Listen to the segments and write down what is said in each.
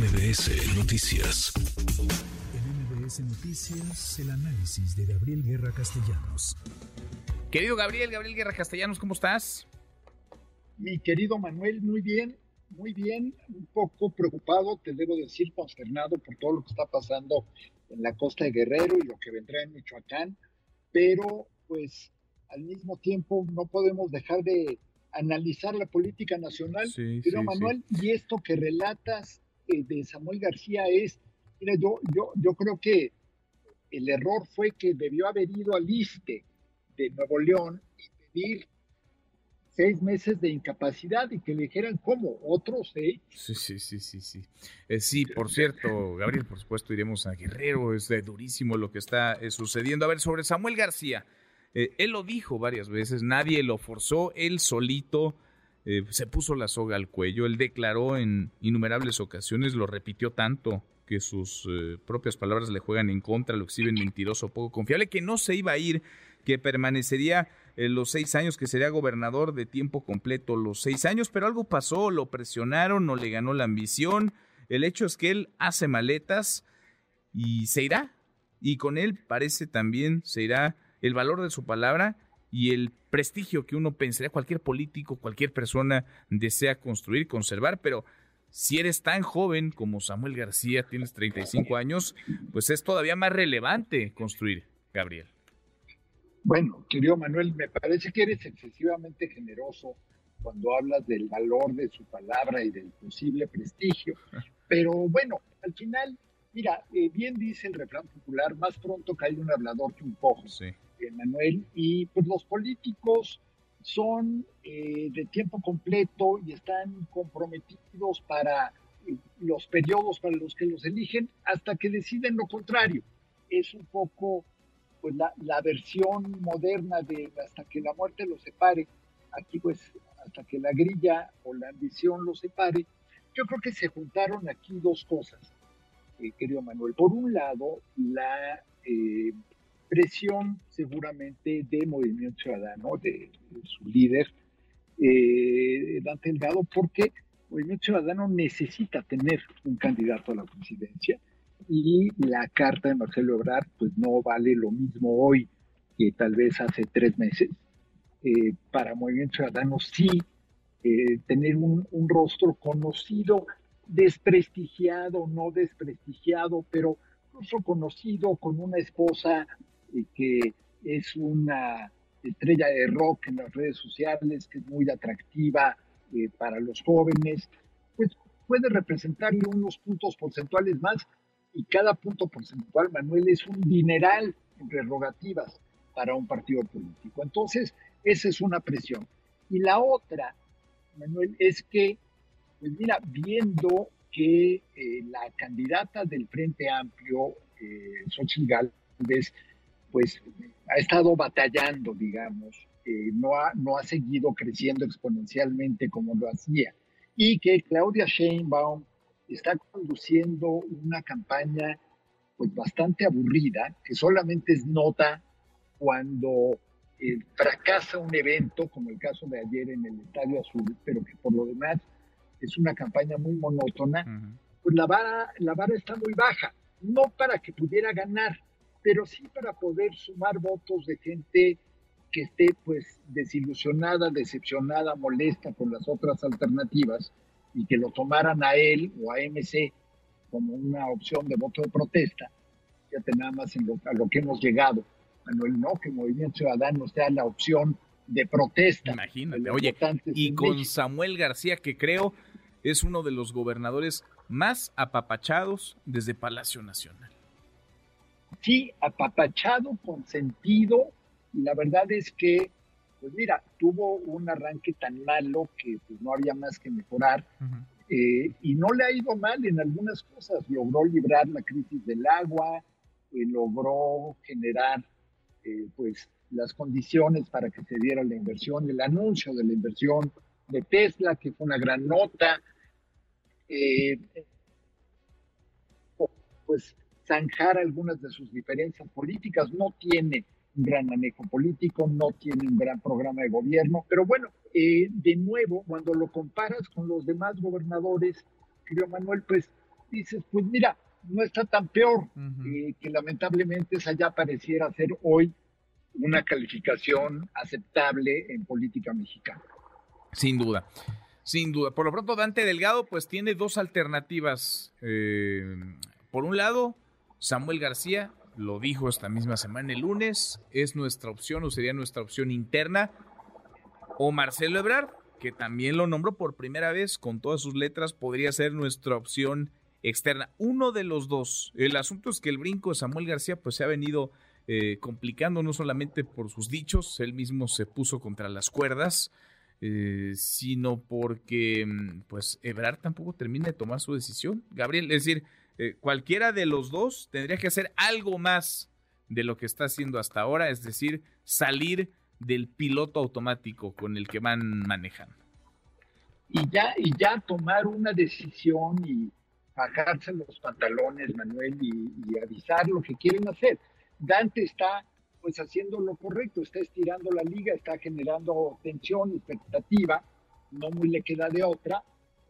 MBS Noticias. En MBS Noticias, el análisis de Gabriel Guerra Castellanos. Querido Gabriel, Gabriel Guerra Castellanos, ¿cómo estás? Mi querido Manuel, muy bien, muy bien, un poco preocupado, te debo decir, consternado por todo lo que está pasando en la costa de Guerrero y lo que vendrá en Michoacán, pero pues al mismo tiempo no podemos dejar de analizar la política nacional, Sí, pero sí, Manuel, y esto que relatas de Samuel García es, mira, yo, yo, yo creo que el error fue que debió haber ido al ISTE de Nuevo León y pedir seis meses de incapacidad y que le dijeran cómo, otros seis. Sí, sí, sí, sí, sí. Eh, sí, por cierto, Gabriel, por supuesto, iremos a Guerrero. Es eh, durísimo lo que está eh, sucediendo. A ver, sobre Samuel García. eh, él lo dijo varias veces, nadie lo forzó, él solito eh, se puso la soga al cuello. Él declaró en innumerables ocasiones, lo repitió tanto que sus eh, propias palabras le juegan en contra, lo exhiben mentiroso, poco confiable, que no se iba a ir, que permanecería eh, los seis años, que sería gobernador de tiempo completo los seis años, pero algo pasó, lo presionaron, no le ganó la ambición. El hecho es que él hace maletas y se irá. Y con él parece también se irá el valor de su palabra y el prestigio que uno pensaría cualquier político, cualquier persona desea construir, conservar, pero si eres tan joven como Samuel García, tienes 35 años, pues es todavía más relevante construir, Gabriel. Bueno, querido Manuel, me parece que eres excesivamente generoso cuando hablas del valor de su palabra y del posible prestigio. Pero bueno, al final, mira, eh, bien dice el refrán popular, más pronto cae un hablador que un cojo, Sí. Manuel, y pues los políticos son eh, de tiempo completo y están comprometidos para eh, los periodos para los que los eligen hasta que deciden lo contrario. Es un poco pues la, la versión moderna de hasta que la muerte los separe, aquí pues hasta que la grilla o la ambición los separe. Yo creo que se juntaron aquí dos cosas, eh, querido Manuel. Por un lado, la presión seguramente de Movimiento Ciudadano, de, de su líder, eh, Dante Delgado, porque Movimiento Ciudadano necesita tener un candidato a la presidencia y la carta de Marcelo Ebrard pues no vale lo mismo hoy que tal vez hace tres meses. Eh, para Movimiento Ciudadano sí eh, tener un, un, rostro conocido, desprestigiado, no desprestigiado, pero rostro conocido con una esposa eh, que es una estrella de rock en las redes sociales, que es muy atractiva eh, para los jóvenes, pues puede representarle unos puntos porcentuales más y cada punto porcentual, Manuel, es un dineral en prerrogativas para un partido político. Entonces, esa es una presión. Y la otra, Manuel, es que, pues mira, viendo que eh, la candidata del Frente Amplio, eh, Xochitl pues ha estado batallando, digamos, eh, no, ha, no ha seguido creciendo exponencialmente como lo hacía, y que Claudia Sheinbaum está conduciendo una campaña pues bastante aburrida, que solamente es nota cuando eh, fracasa un evento, como el caso de ayer en el Estadio Azul, pero que por lo demás es una campaña muy monótona, uh -huh. pues la vara, la vara está muy baja, no para que pudiera ganar, pero sí para poder sumar votos de gente que esté pues desilusionada, decepcionada, molesta con las otras alternativas y que lo tomaran a él o a MC como una opción de voto de protesta. Fíjate nada más en lo, a lo que hemos llegado. Manuel, no, que Movimiento Ciudadano sea la opción de protesta. Imagínate, de oye, y con México. Samuel García, que creo es uno de los gobernadores más apapachados desde Palacio Nacional. Sí, apapachado, consentido, y la verdad es que, pues mira, tuvo un arranque tan malo que pues, no había más que mejorar, uh -huh. eh, y no le ha ido mal en algunas cosas, logró librar la crisis del agua, eh, logró generar eh, pues las condiciones para que se diera la inversión, el anuncio de la inversión de Tesla, que fue una gran nota, pues zanjar algunas de sus diferencias políticas, no tiene un gran manejo político, no tiene un gran programa de gobierno, pero bueno, eh, de nuevo, cuando lo comparas con los demás gobernadores, querido Manuel, pues dices, pues mira, no está tan peor, eh, que lamentablemente esa ya pareciera ser hoy una calificación aceptable en política mexicana. Sin duda, sin duda. Por lo pronto, Dante Delgado pues tiene dos alternativas. Eh, por un lado, Samuel García, lo dijo esta misma semana el lunes, es nuestra opción o sería nuestra opción interna. O Marcelo Ebrard, que también lo nombró por primera vez con todas sus letras, podría ser nuestra opción externa. Uno de los dos. El asunto es que el brinco de Samuel García pues se ha venido eh, complicando no solamente por sus dichos, él mismo se puso contra las cuerdas, eh, sino porque mm, pues Ebrard tampoco termina de tomar su decisión. Gabriel, es decir, eh, cualquiera de los dos tendría que hacer algo más de lo que está haciendo hasta ahora, es decir, salir del piloto automático con el que van manejando. Y ya, y ya tomar una decisión y bajarse los pantalones, Manuel, y, avisar lo que quieren hacer. Dante está pues haciendo lo correcto, está estirando la liga, está generando tensión, expectativa, no muy le queda de otra.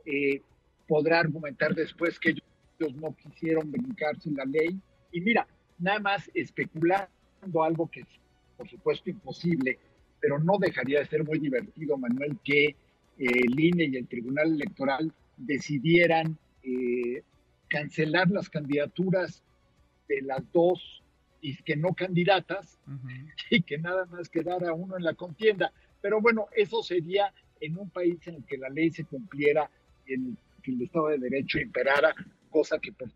Eh, podrá argumentar después que ellos no quisieron brincarse la ley. Y mira, nada más especulando algo que es, por supuesto, imposible, pero no dejaría de ser muy divertido, Manuel, que eh, el INE y el Tribunal Electoral decidieran eh, cancelar las candidaturas de las dos y que no candidatas y que nada más quedara uno en la contienda. Pero bueno, eso sería en un país en el que la ley se cumpliera, en que el Estado de Derecho imperara, cosa que por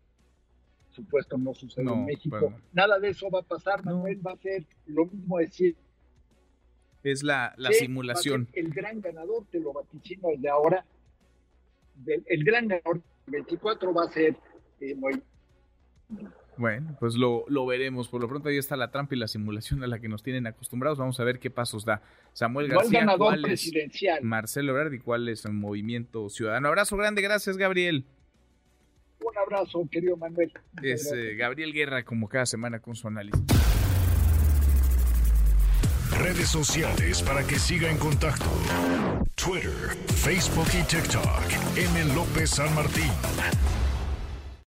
supuesto no sucede en México. Nada de eso va a pasar, Manuel, va a ser lo mismo decir. Es la, la simulación. El gran ganador, te lo vaticino desde ahora, el gran ganador 24 va a ser eh, muy... Bueno, pues lo, lo, veremos. Por lo pronto ahí está la trampa y la simulación a la que nos tienen acostumbrados. Vamos a ver qué pasos da Samuel García. ganador presidencial? Marcelo Ebrard y cuál es el Movimiento Ciudadano. Abrazo grande, gracias Gabriel. Un abrazo, querido Manuel. Es eh, Gabriel Guerra, como cada semana con su análisis. Redes sociales para que siga en contacto: Twitter, Facebook y TikTok. M. López San Martín.